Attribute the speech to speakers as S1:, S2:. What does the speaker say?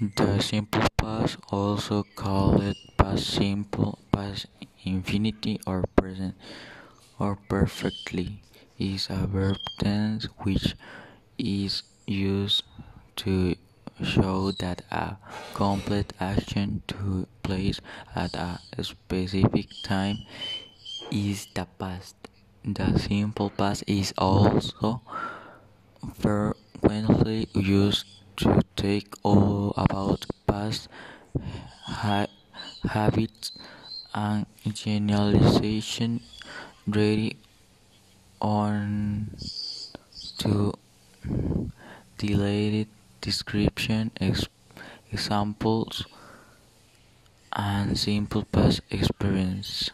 S1: The mm-hmm. simple past, also called past simple, past infinity or present or perfectly, is a verb tense which is used to show that a complete action took place at a specific time is the past. The simple past is also frequently used to all about past ha- habits and generalization ready on to delayed description ex- examples and simple past experience